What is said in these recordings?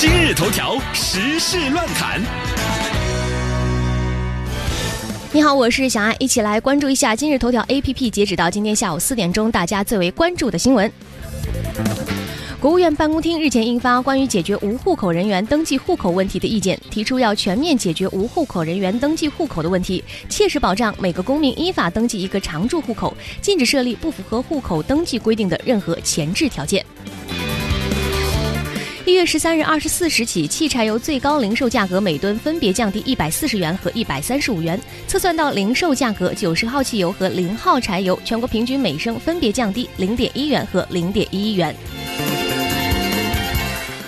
今日头条时事乱侃。你好，我是小爱，一起来关注一下今日头条 APP 截止到今天下午四点钟，大家最为关注的新闻。国务院办公厅日前印发关于解决无户口人员登记户口问题的意见，提出要全面解决无户口人员登记户口的问题，切实保障每个公民依法登记一个常住户口，禁止设立不符合户口登记规定的任何前置条件。一月十三日二十四时起，汽柴油最高零售价格每吨分别降低一百四十元和一百三十五元。测算到零售价格，九十号汽油和零号柴油全国平均每升分别降低零点一元和零点一一元。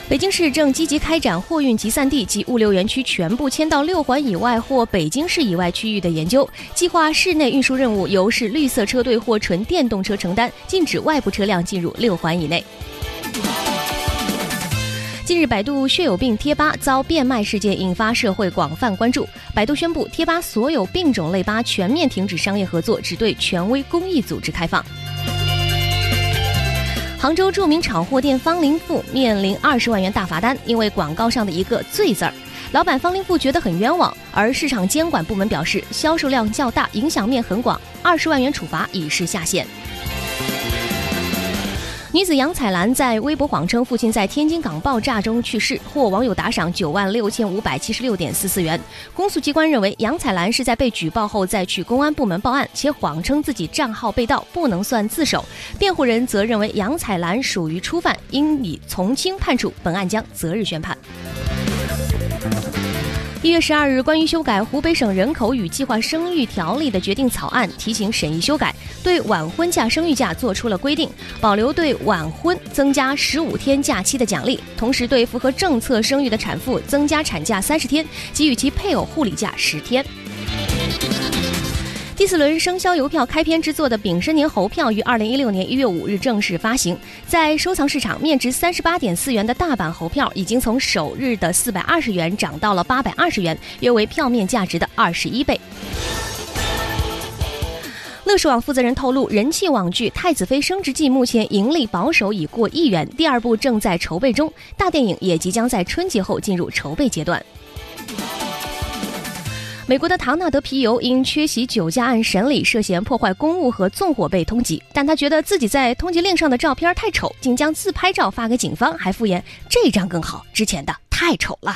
北京市正积极开展货运集散地及物流园区全部迁到六环以外或北京市以外区域的研究，计划市内运输任务由市绿色车队或纯电动车承担，禁止外部车辆进入六环以内。近日，百度血友病贴吧遭变卖事件引发社会广泛关注。百度宣布，贴吧所有病种类吧全面停止商业合作，只对权威公益组织开放。杭州著名炒货店方林富面临二十万元大罚单，因为广告上的一个“醉”字儿，老板方林富觉得很冤枉，而市场监管部门表示销售量较大，影响面很广，二十万元处罚已是下限。女子杨彩兰在微博谎称父亲在天津港爆炸中去世，获网友打赏九万六千五百七十六点四四元。公诉机关认为杨彩兰是在被举报后再去公安部门报案，且谎称自己账号被盗，不能算自首。辩护人则认为杨彩兰属于初犯，应以从轻判处，本案将择日宣判。一月十二日，关于修改湖北省人口与计划生育条例的决定草案提请审议修改，对晚婚假、生育假作出了规定，保留对晚婚增加十五天假期的奖励，同时对符合政策生育的产妇增加产假三十天，给予其配偶护理假十天。第四轮生肖邮票开篇之作的丙申年猴票于二零一六年一月五日正式发行，在收藏市场，面值三十八点四元的大版猴票已经从首日的四百二十元涨到了八百二十元，约为票面价值的二十一倍。乐视网负责人透露，人气网剧《太子妃升职记》目前盈利保守已过亿元，第二部正在筹备中，大电影也即将在春节后进入筹备阶段。美国的唐纳德皮尤因缺席酒驾案审理，涉嫌破坏公务和纵火被通缉。但他觉得自己在通缉令上的照片太丑，竟将自拍照发给警方，还附言这张更好，之前的太丑了。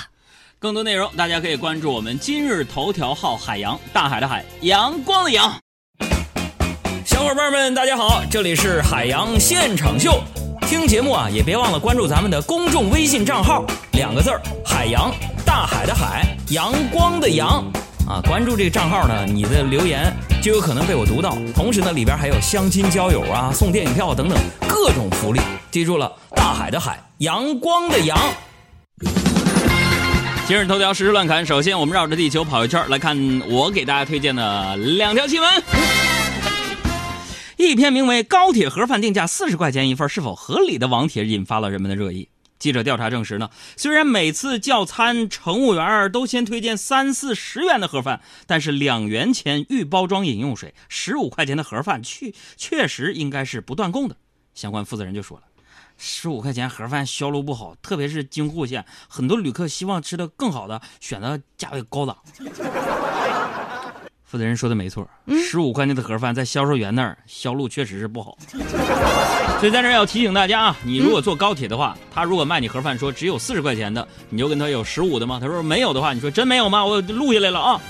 更多内容大家可以关注我们今日头条号“海洋大海的海，阳光的阳”。小伙伴们，大家好，这里是海洋现场秀。听节目啊，也别忘了关注咱们的公众微信账号，两个字儿：海洋大海的海，阳光的阳。啊，关注这个账号呢，你的留言就有可能被我读到。同时呢，里边还有相亲交友啊、送电影票等等各种福利。记住了，大海的海，阳光的阳。今日头条实时乱侃，首先我们绕着地球跑一圈，来看我给大家推荐的两条新闻。一篇名为《高铁盒饭定价四十块钱一份是否合理》的网帖引发了人们的热议。记者调查证实呢，虽然每次叫餐乘务员都先推荐三四十元的盒饭，但是两元钱预包装饮用水，十五块钱的盒饭确确实应该是不断供的。相关负责人就说了，十五块钱盒饭销路不好，特别是京沪线，很多旅客希望吃的更好的，选择价位高档。负责人说的没错，十五块钱的盒饭在销售员那儿销路确实是不好。所以在这要提醒大家啊，你如果坐高铁的话，他如果卖你盒饭说只有四十块钱的，你就跟他有十五的吗？他说没有的话，你说真没有吗？我录下来了啊。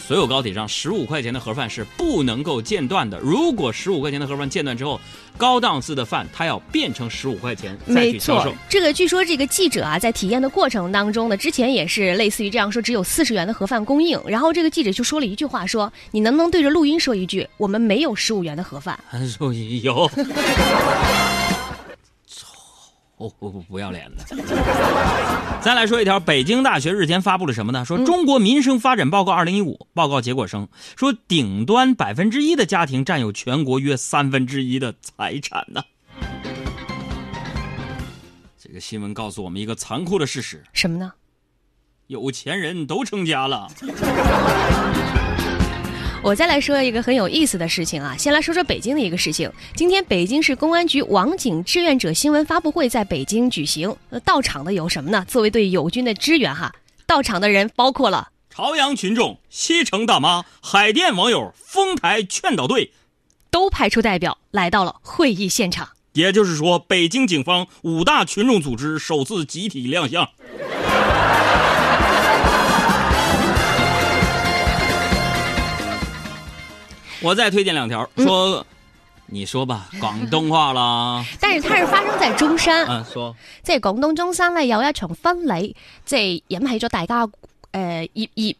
所有高铁上十五块钱的盒饭是不能够间断的。如果十五块钱的盒饭间断之后，高档次的饭它要变成十五块钱再去销售。这个据说这个记者啊，在体验的过程当中呢，之前也是类似于这样说，只有四十元的盒饭供应。然后这个记者就说了一句话，说你能不能对着录音说一句，我们没有十五元的盒饭？说有。不不不，不要脸的。再来说一条，北京大学日前发布了什么呢？说《中国民生发展报告二零一五》报告结果称，说顶端百分之一的家庭占有全国约三分之一的财产呢。这个新闻告诉我们一个残酷的事实，什么呢？有钱人都成家了。我再来说一个很有意思的事情啊，先来说说北京的一个事情。今天北京市公安局网警志愿者新闻发布会在北京举行，呃到场的有什么呢？作为对友军的支援哈，到场的人包括了朝阳群众、西城大妈、海淀网友、丰台劝导队，都派出代表来到了会议现场。也就是说，北京警方五大群众组织首次集体亮相。我再推荐两条，说，你说吧，广东话啦。但是它是發生在中山，嗯，说。即係廣東中山咧有一場婚禮，即系引起咗大家誒熱熱，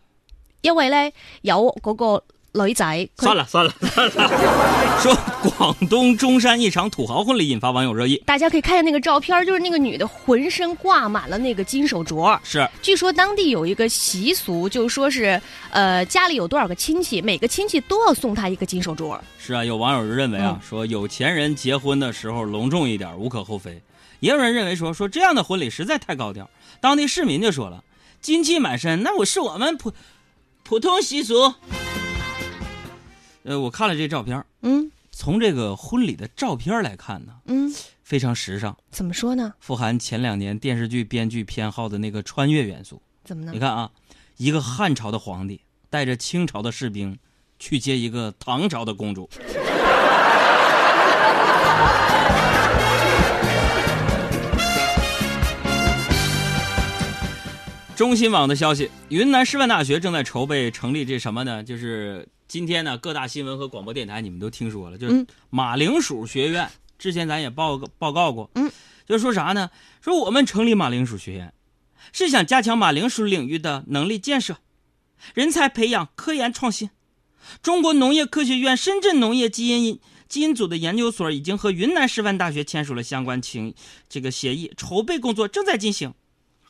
因為咧有嗰個女仔，佢算了算了算了。说广东中山一场土豪婚礼引发网友热议，大家可以看一下那个照片，就是那个女的浑身挂满了那个金手镯。是据说当地有一个习俗，就说是，呃，家里有多少个亲戚，每个亲戚都要送她一个金手镯。是啊，有网友认为啊，说有钱人结婚的时候隆重一点无可厚非，也有人认为说说这样的婚礼实在太高调。当地市民就说了，金器满身，那我是我们普普通习俗。呃，我看了这照片，嗯从这个婚礼的照片来看呢，嗯，非常时尚，怎么说呢？富含前两年电视剧编剧偏好的那个穿越元素。怎么呢你？看啊，一个汉朝的皇帝带着清朝的士兵去接一个唐朝的公主。中新网的消息，云南师范大学正在筹备成立这什么呢？就是今天呢，各大新闻和广播电台你们都听说了，就是嗯马铃薯学院。之前咱也报告报告过，嗯，就是说啥呢？说我们成立马铃薯学院，是想加强马铃薯领域的能力建设、人才培养、科研创新。中国农业科学院深圳农业基因基因组的研究所已经和云南师范大学签署了相关情这个协议，筹备工作正在进行。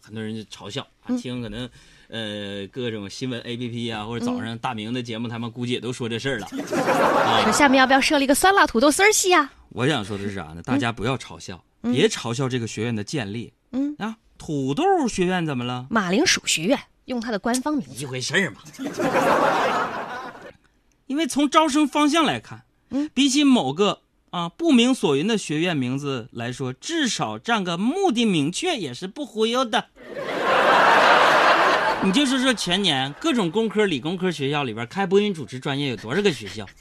很多人就嘲笑啊，听可能呃各种新闻 APP 啊，或者早上大明的节目，他们估计也都说这事儿了。说下面要不要设立一个酸辣土豆丝儿系啊？我想说的是啥呢？大家不要嘲笑，别嘲笑这个学院的建立。嗯啊，土豆学院怎么了？马铃薯学院用它的官方名字。一回事儿嘛。因为从招生方向来看，嗯，比起某个啊不明所云的学院名字来说，至少占个目的明确也是不忽悠的。你就说说全年各种工科、理工科学校里边开播音主持专业有多少个学校？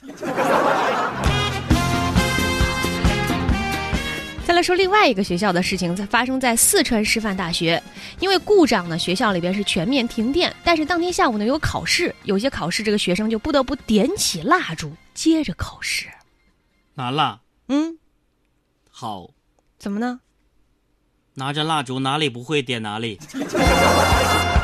再来说另外一个学校的事情，在发生在四川师范大学，因为故障呢，学校里边是全面停电，但是当天下午呢有考试，有些考试这个学生就不得不点起蜡烛接着考试。拿蜡，嗯，好，怎么呢？拿着蜡烛哪里不会点哪里。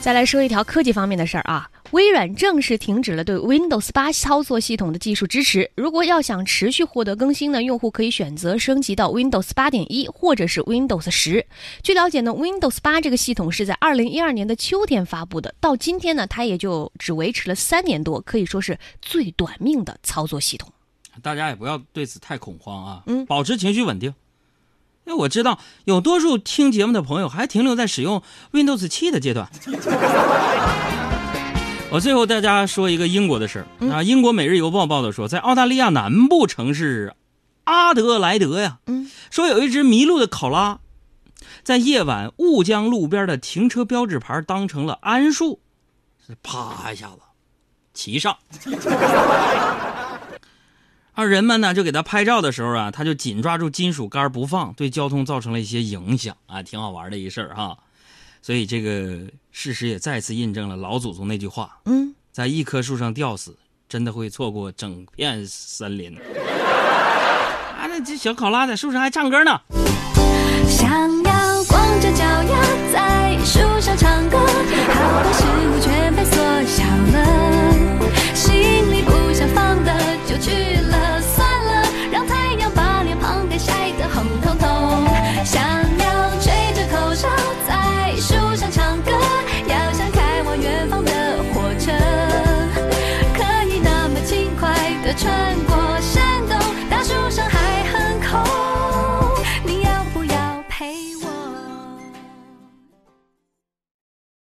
再来说一条科技方面的事儿啊，微软正式停止了对 Windows 八操作系统的技术支持。如果要想持续获得更新呢，用户可以选择升级到 Windows 八点一或者是 Windows 十。据了解呢，Windows 八这个系统是在二零一二年的秋天发布的，到今天呢，它也就只维持了三年多，可以说是最短命的操作系统。大家也不要对此太恐慌啊，嗯保持情绪稳定。因为我知道有多数听节目的朋友还停留在使用 Windows 七的阶段。我最后大家说一个英国的事儿、啊，英国《每日邮报》报道说，在澳大利亚南部城市阿德莱德呀，嗯，说有一只迷路的考拉，在夜晚误将路边的停车标志牌当成了桉树，是啪一下子骑上。而人们呢，就给他拍照的时候啊，他就紧抓住金属杆不放，对交通造成了一些影响啊，挺好玩的一事儿哈。所以这个事实也再次印证了老祖宗那句话：嗯，在一棵树上吊死，真的会错过整片森林。啊，那这小考拉在树上还唱歌呢。想要光着脚丫在树上唱歌，好多事物全被缩小了。是